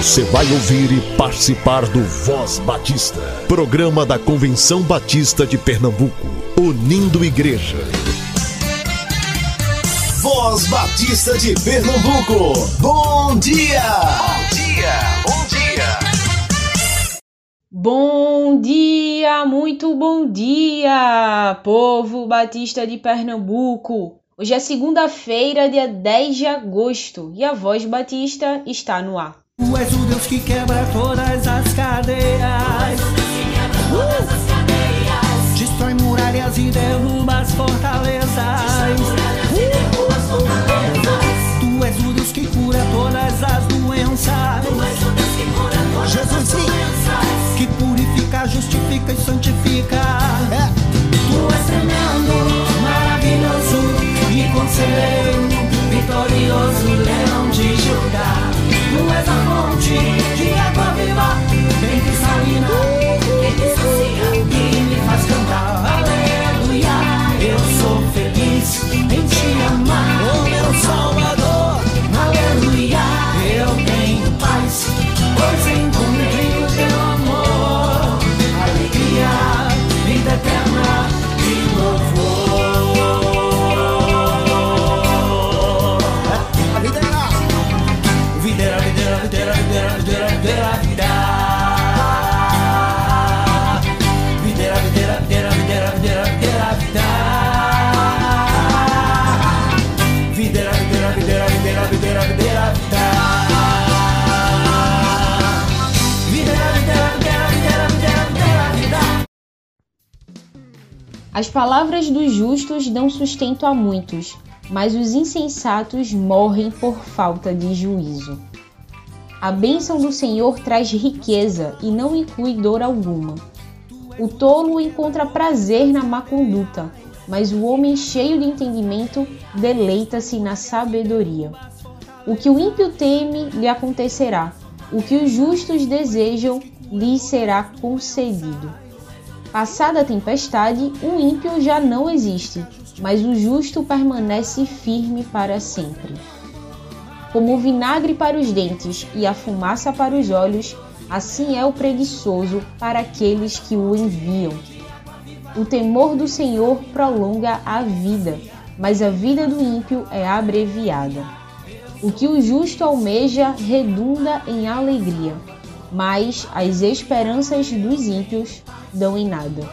Você vai ouvir e participar do Voz Batista, programa da Convenção Batista de Pernambuco, unindo igreja. Voz Batista de Pernambuco, bom dia! Bom dia, bom dia! Bom dia, muito bom dia, povo batista de Pernambuco! Hoje é segunda-feira, dia 10 de agosto, e a Voz Batista está no ar. Tu és o Deus que quebra todas as cadeias. Uh! Destrói muralhas e derruba as fortalezas. Tu és o Deus que cura todas as doenças. Jesus sim. Que purifica, justifica e santifica. É. Tu és tremendo, maravilhoso e conselheiro, palavras dos justos dão sustento a muitos, mas os insensatos morrem por falta de juízo. A bênção do Senhor traz riqueza e não inclui dor alguma. O tolo encontra prazer na má conduta, mas o homem cheio de entendimento deleita-se na sabedoria. O que o ímpio teme lhe acontecerá, o que os justos desejam lhe será concedido. Passada a tempestade, o ímpio já não existe, mas o justo permanece firme para sempre. Como o vinagre para os dentes e a fumaça para os olhos, assim é o preguiçoso para aqueles que o enviam. O temor do Senhor prolonga a vida, mas a vida do ímpio é abreviada. O que o justo almeja redunda em alegria, mas as esperanças dos ímpios dão em nada.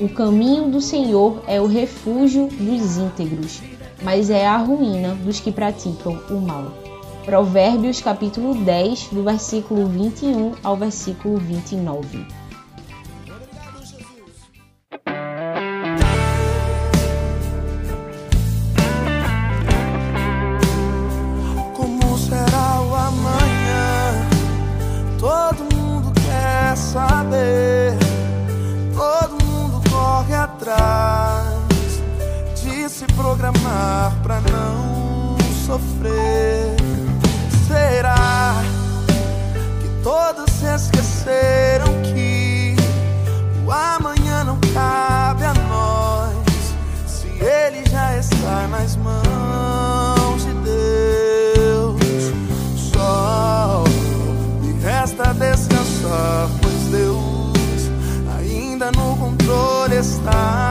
O caminho do Senhor é o refúgio dos íntegros, mas é a ruína dos que praticam o mal. Provérbios capítulo 10, do versículo 21 ao versículo 29. Está.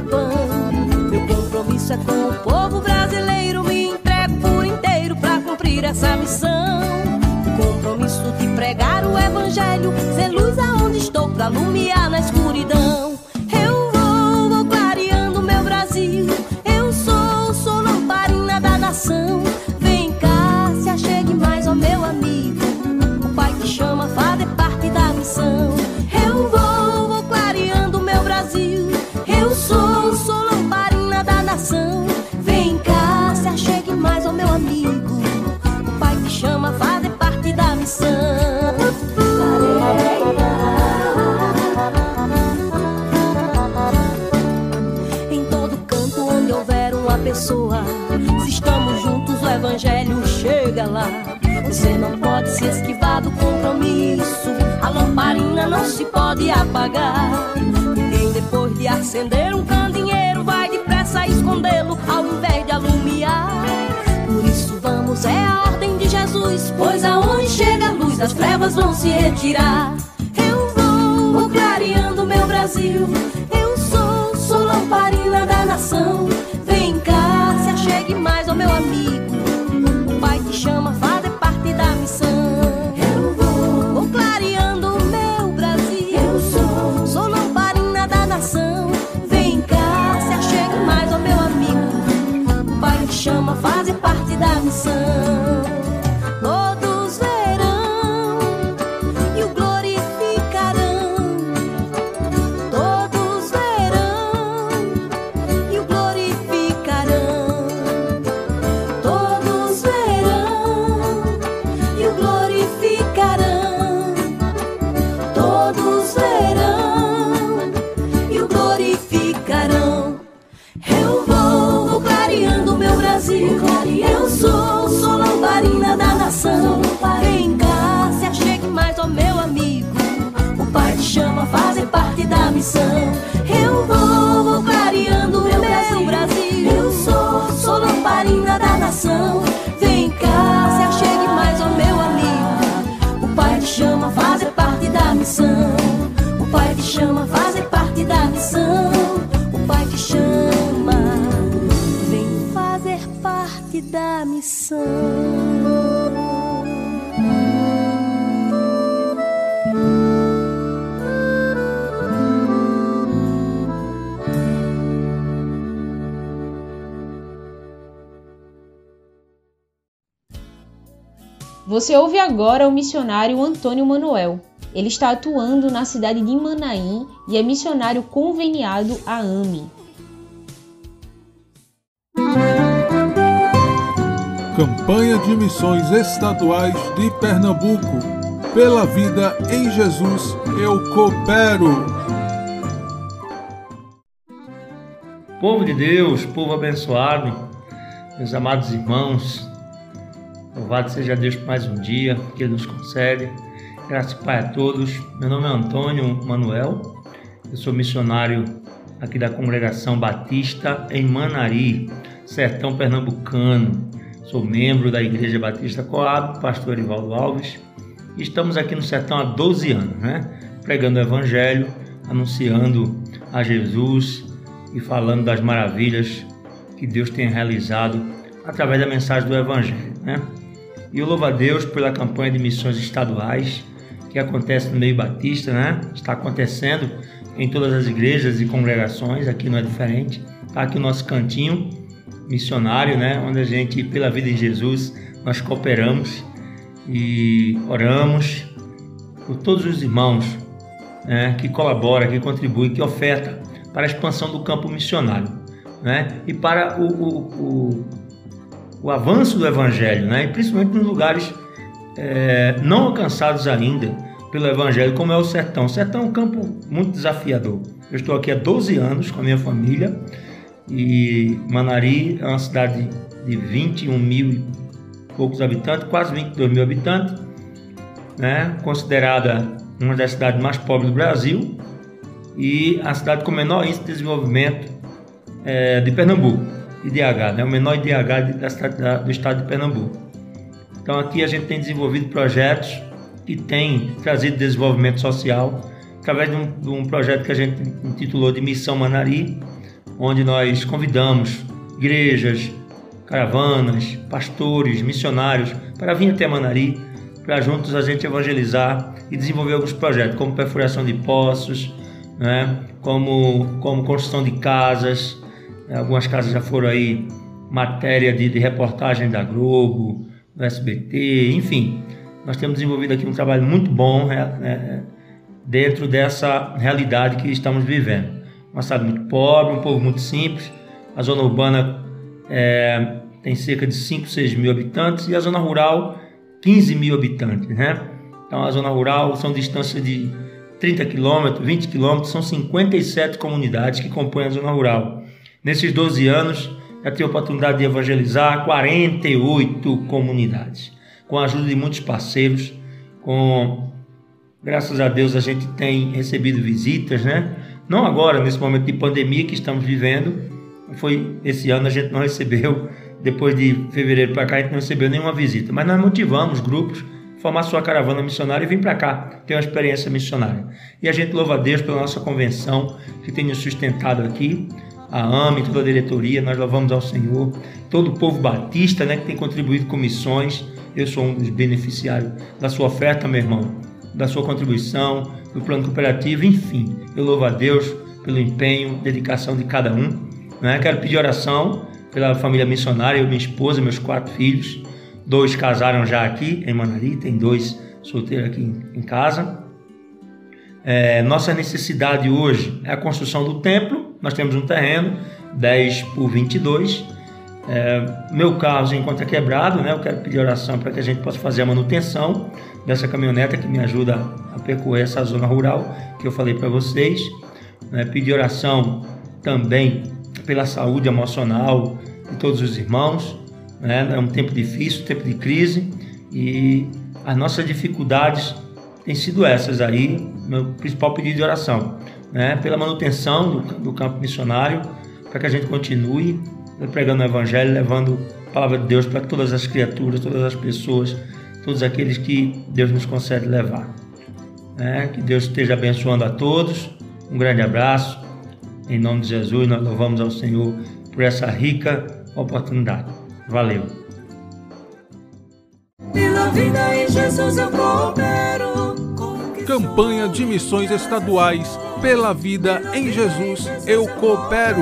Meu compromisso é com o povo brasileiro, me entrego por inteiro para cumprir essa missão. O compromisso de pregar o evangelho, ser luz aonde estou para alumiar na escuridão. Não se pode apagar. Ninguém depois de acender um candeeiro vai depressa escondê-lo ao invés de alumiar. Por isso vamos, é a ordem de Jesus, pois aonde chega a luz, as trevas vão se retirar. Eu vou, vou clareando meu Brasil. Eu sou, sou lamparina da nação. Vem cá, se achegue mais ao meu amigo. O pai te chama, Eu vou, clareando meu Brasil. Sou, da missão. Eu vou, clareando meu Brasil. Eu sou, sou lamparina da nação. Vem cá, se achegue mais ao meu amigo. O pai te chama a fazer parte da missão. O pai te chama a fazer parte da missão. O pai te chama, vem fazer parte da missão. Você ouve agora o missionário Antônio Manuel. Ele está atuando na cidade de Manaim e é missionário conveniado à AME. Campanha de Missões Estaduais de Pernambuco. Pela vida em Jesus, eu coopero. Povo de Deus, povo abençoado, meus amados irmãos, louvado seja Deus por mais um dia que Ele nos concede. Graças e Pai a todos. Meu nome é Antônio Manuel, eu sou missionário aqui da Congregação Batista em Manari, sertão pernambucano. Sou membro da Igreja Batista Coab, pastor Erivaldo Alves. Estamos aqui no sertão há 12 anos, né? Pregando o Evangelho, anunciando a Jesus e falando das maravilhas que Deus tem realizado através da mensagem do Evangelho, né? E eu louvo a Deus pela campanha de missões estaduais que acontece no meio batista, né? Está acontecendo em todas as igrejas e congregações, aqui não é diferente. Está aqui o nosso cantinho missionário, né? Onde a gente, pela vida em Jesus, nós cooperamos e oramos por todos os irmãos né? que colaboram, que contribuem, que ofertam para a expansão do campo missionário, né? E para o, o, o, o avanço do Evangelho, né? E principalmente nos lugares é, não alcançados ainda pelo Evangelho, como é o sertão. O sertão é um campo muito desafiador. Eu estou aqui há 12 anos com a minha família e Manari é uma cidade de 21 mil e poucos habitantes, quase 22 mil habitantes, né? considerada uma das cidades mais pobres do Brasil e a cidade com menor índice de desenvolvimento é, de Pernambuco, IDH, né? o menor IDH da cidade, da, do estado de Pernambuco. Então aqui a gente tem desenvolvido projetos que tem trazido desenvolvimento social através de um, de um projeto que a gente intitulou de Missão Manari, onde nós convidamos igrejas, caravanas, pastores, missionários para vir até Manari, para juntos a gente evangelizar e desenvolver alguns projetos, como perfuração de poços, né? como, como construção de casas. Algumas casas já foram aí matéria de, de reportagem da Globo, do SBT, enfim. Nós temos desenvolvido aqui um trabalho muito bom né, dentro dessa realidade que estamos vivendo. Uma cidade muito pobre, um povo muito simples. A zona urbana é, tem cerca de 5, 6 mil habitantes e a zona rural 15 mil habitantes, né? Então a zona rural são distâncias de 30 quilômetros, 20 quilômetros, são 57 comunidades que compõem a zona rural. Nesses 12 anos, já tive a oportunidade de evangelizar 48 comunidades, com a ajuda de muitos parceiros, com graças a Deus a gente tem recebido visitas, né? Não agora nesse momento de pandemia que estamos vivendo, foi esse ano a gente não recebeu, depois de fevereiro para cá a gente não recebeu nenhuma visita, mas nós motivamos grupos formar sua caravana missionária e vir para cá ter uma experiência missionária. E a gente louva a Deus pela nossa convenção que tem nos sustentado aqui, a AME, toda a diretoria, nós louvamos ao Senhor, todo o povo batista né, que tem contribuído com missões. Eu sou um dos beneficiários da sua oferta, meu irmão, da sua contribuição, do plano cooperativo, enfim. Eu louvo a Deus pelo empenho, dedicação de cada um. Né? Quero pedir oração pela família missionária, eu, minha esposa, meus quatro filhos. Dois casaram já aqui em Manari, tem dois solteiros aqui em casa. É, nossa necessidade hoje é a construção do templo. Nós temos um terreno, 10 por 22. É, meu carro se encontra quebrado, né? Eu quero pedir oração para que a gente possa fazer a manutenção dessa caminhoneta que me ajuda a percorrer essa zona rural que eu falei para vocês. Né? Pedir oração também pela saúde emocional de todos os irmãos. Né? É um tempo difícil, um tempo de crise e as nossas dificuldades têm sido essas aí, meu principal pedido de oração, né? pela manutenção do, do campo missionário, para que a gente continue pregando o Evangelho, levando a palavra de Deus para todas as criaturas, todas as pessoas, todos aqueles que Deus nos concede levar. Né? Que Deus esteja abençoando a todos. Um grande abraço. Em nome de Jesus, nós louvamos ao Senhor por essa rica oportunidade. Valeu. Pela vida em Jesus eu coopero. Campanha de Missões Estaduais Pela Vida em Jesus Eu Coopero.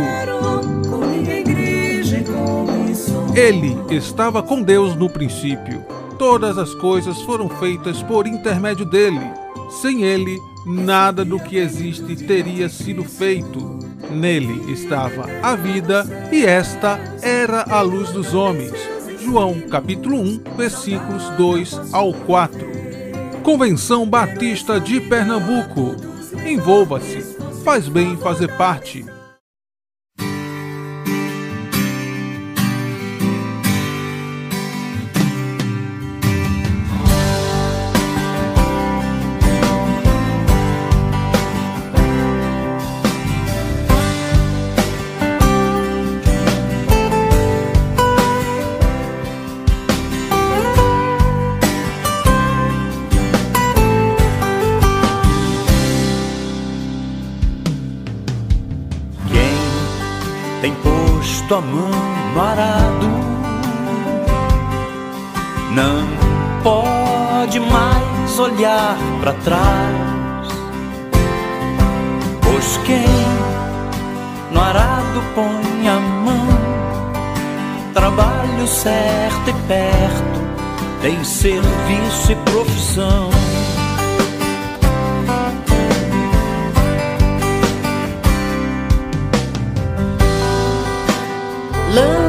Ele estava com Deus no princípio. Todas as coisas foram feitas por intermédio dele. Sem ele, nada do que existe teria sido feito. Nele estava a vida, e esta era a luz dos homens. João capítulo 1, versículos 2 ao 4. Convenção Batista de Pernambuco. Envolva-se. Faz bem fazer parte. Tua mão no arado. Não pode mais olhar para trás, pois quem no arado põe a mão, trabalho certo e perto, tem serviço e profissão. love.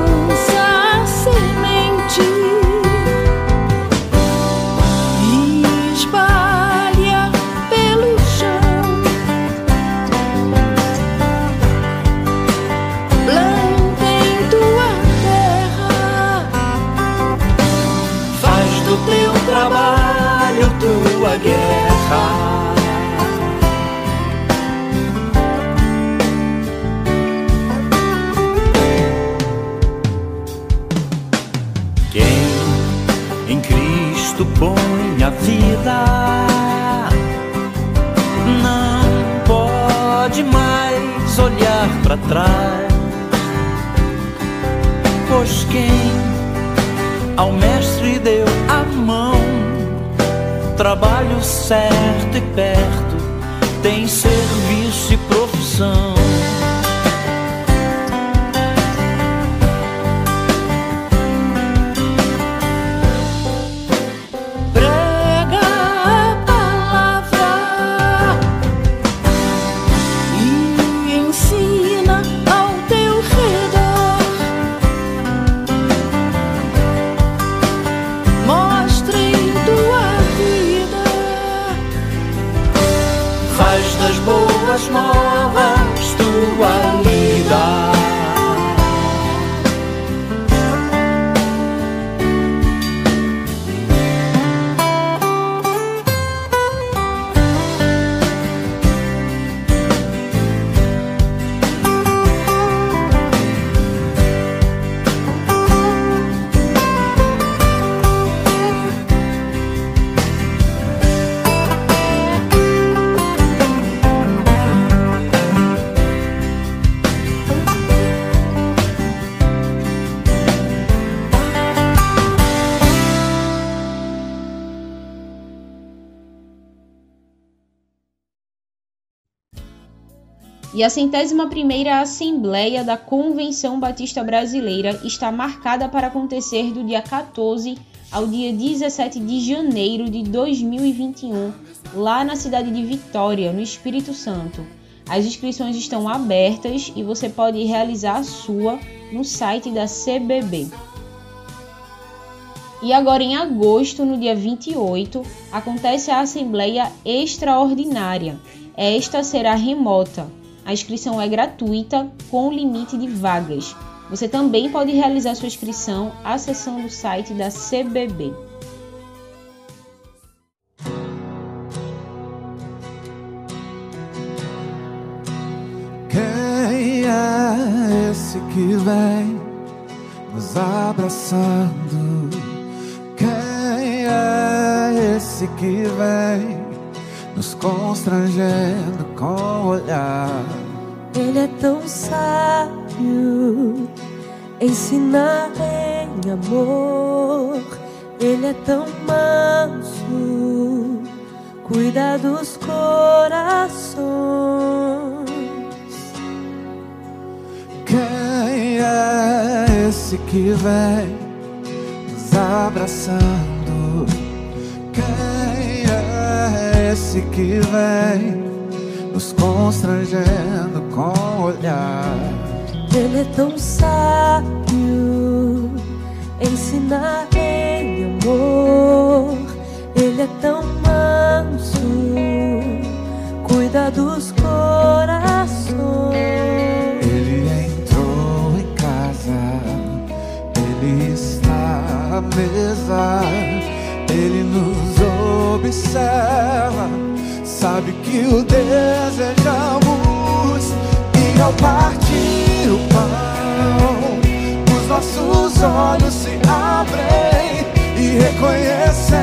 Para trás. Pois quem ao mestre deu a mão, trabalho certo e perto, tem serviço e profissão. das boas novas, tu e a centésima primeira Assembleia da Convenção Batista Brasileira está marcada para acontecer do dia 14 ao dia 17 de janeiro de 2021, lá na cidade de Vitória, no Espírito Santo. As inscrições estão abertas e você pode realizar a sua no site da CBB. E agora em agosto, no dia 28, acontece a Assembleia Extraordinária. Esta será remota a inscrição é gratuita com limite de vagas. Você também pode realizar sua inscrição acessando o site da CBB. Quem é esse que vem nos abraçando? Quem é esse que vem nos constrangendo com o olhar. Ele é tão sábio, ensinar em amor. Ele é tão manso, cuida dos corações. Quem é esse que vem nos abraçando? Esse que vem nos constrangendo com o olhar. Ele é tão sábio, ensinar em amor. Ele é tão manso, cuida dos corações. Ele entrou em casa, ele está à mesa, observa sabe que o desejamos e ao partir o pão, os nossos olhos se abrem e reconhecemos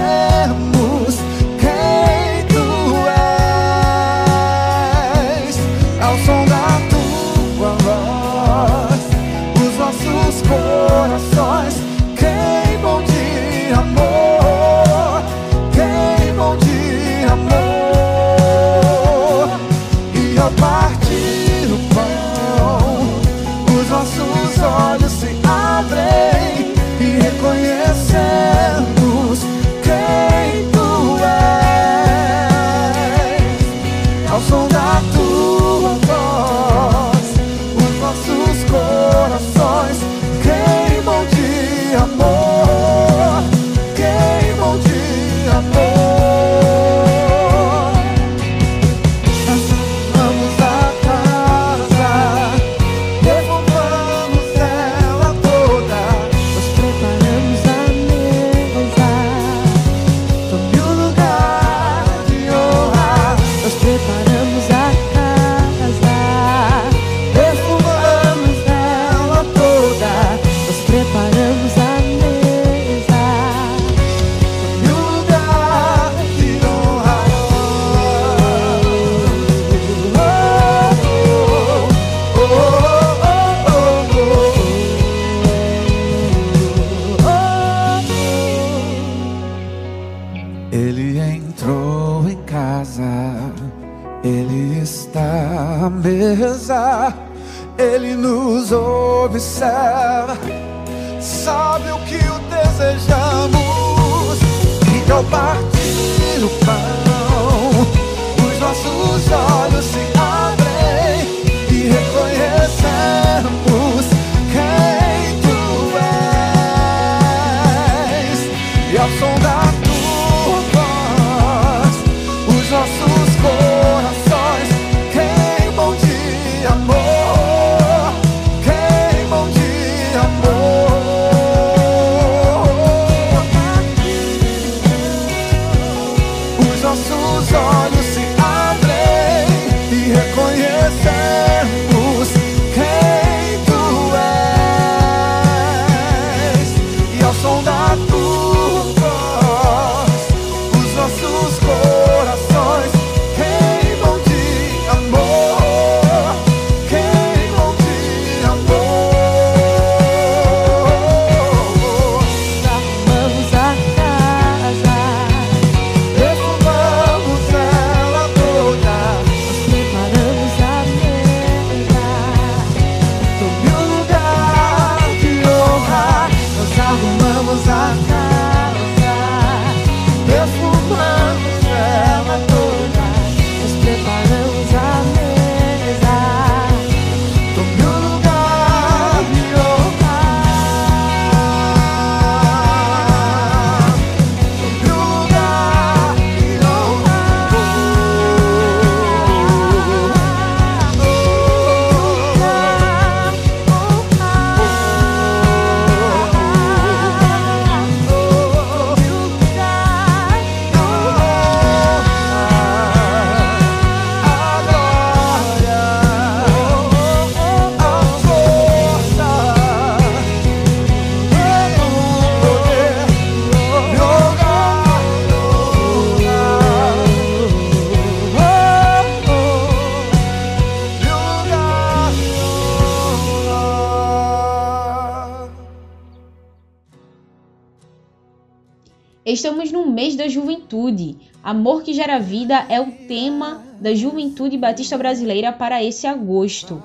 Estamos no mês da juventude. Amor que gera vida é o tema da juventude batista brasileira para esse agosto.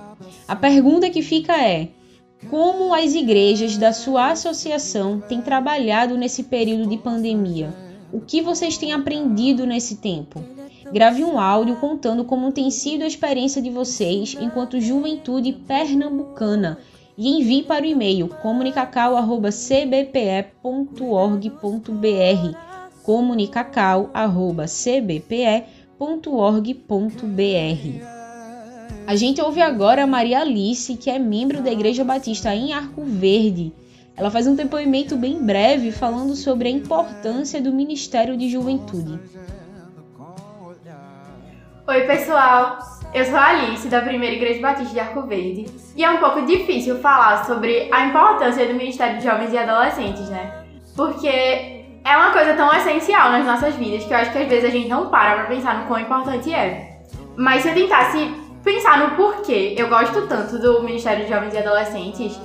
A pergunta que fica é: como as igrejas da sua associação têm trabalhado nesse período de pandemia? O que vocês têm aprendido nesse tempo? Grave um áudio contando como tem sido a experiência de vocês enquanto juventude pernambucana e envie para o e-mail comunicacau.cbpe.org.br comunicacau.cbpe.org.br A gente ouve agora a Maria Alice, que é membro da Igreja Batista em Arco Verde. Ela faz um depoimento bem breve falando sobre a importância do Ministério de Juventude. Oi, pessoal! Eu sou a Alice, da Primeira Igreja Batista de Arco Verde, e é um pouco difícil falar sobre a importância do Ministério de Jovens e Adolescentes, né? Porque é uma coisa tão essencial nas nossas vidas que eu acho que às vezes a gente não para pra pensar no quão importante é. Mas se eu tentasse pensar no porquê eu gosto tanto do Ministério de Jovens e Adolescentes,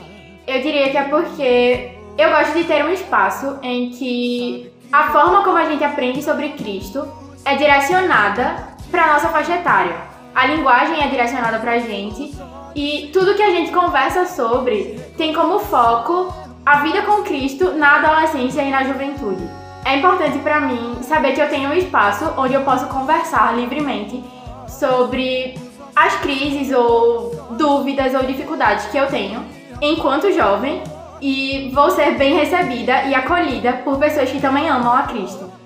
eu diria que é porque eu gosto de ter um espaço em que a forma como a gente aprende sobre Cristo é direcionada para nossa faixa etária. A linguagem é direcionada pra gente e tudo que a gente conversa sobre tem como foco a vida com Cristo na adolescência e na juventude. É importante para mim saber que eu tenho um espaço onde eu posso conversar livremente sobre as crises ou dúvidas ou dificuldades que eu tenho enquanto jovem e vou ser bem recebida e acolhida por pessoas que também amam a Cristo.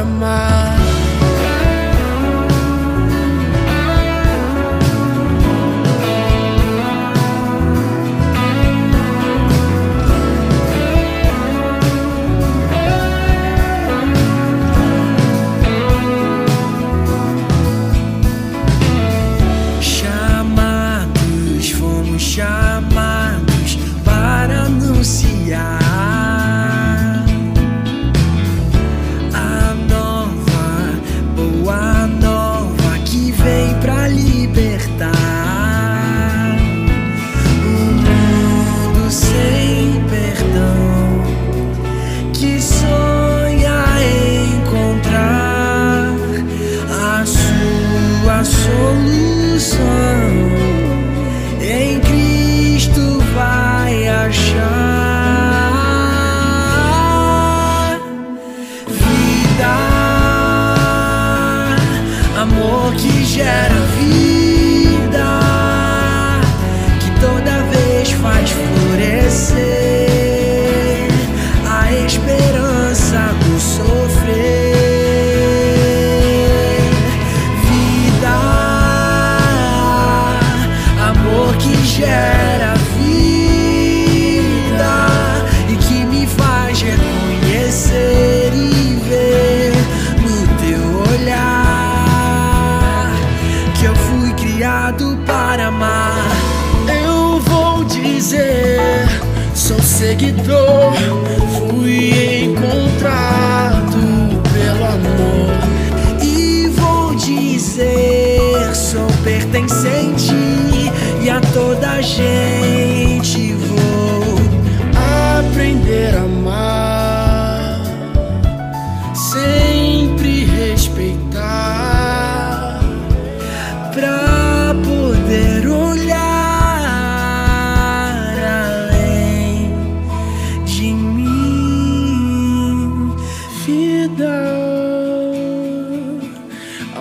of my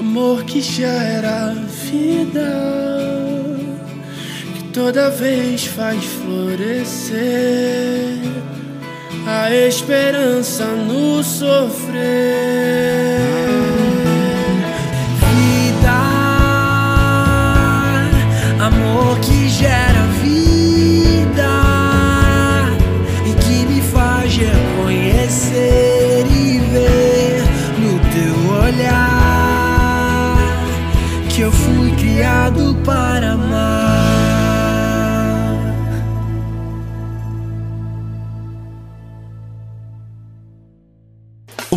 amor que já era vida, que toda vez faz florescer a esperança no sofrer.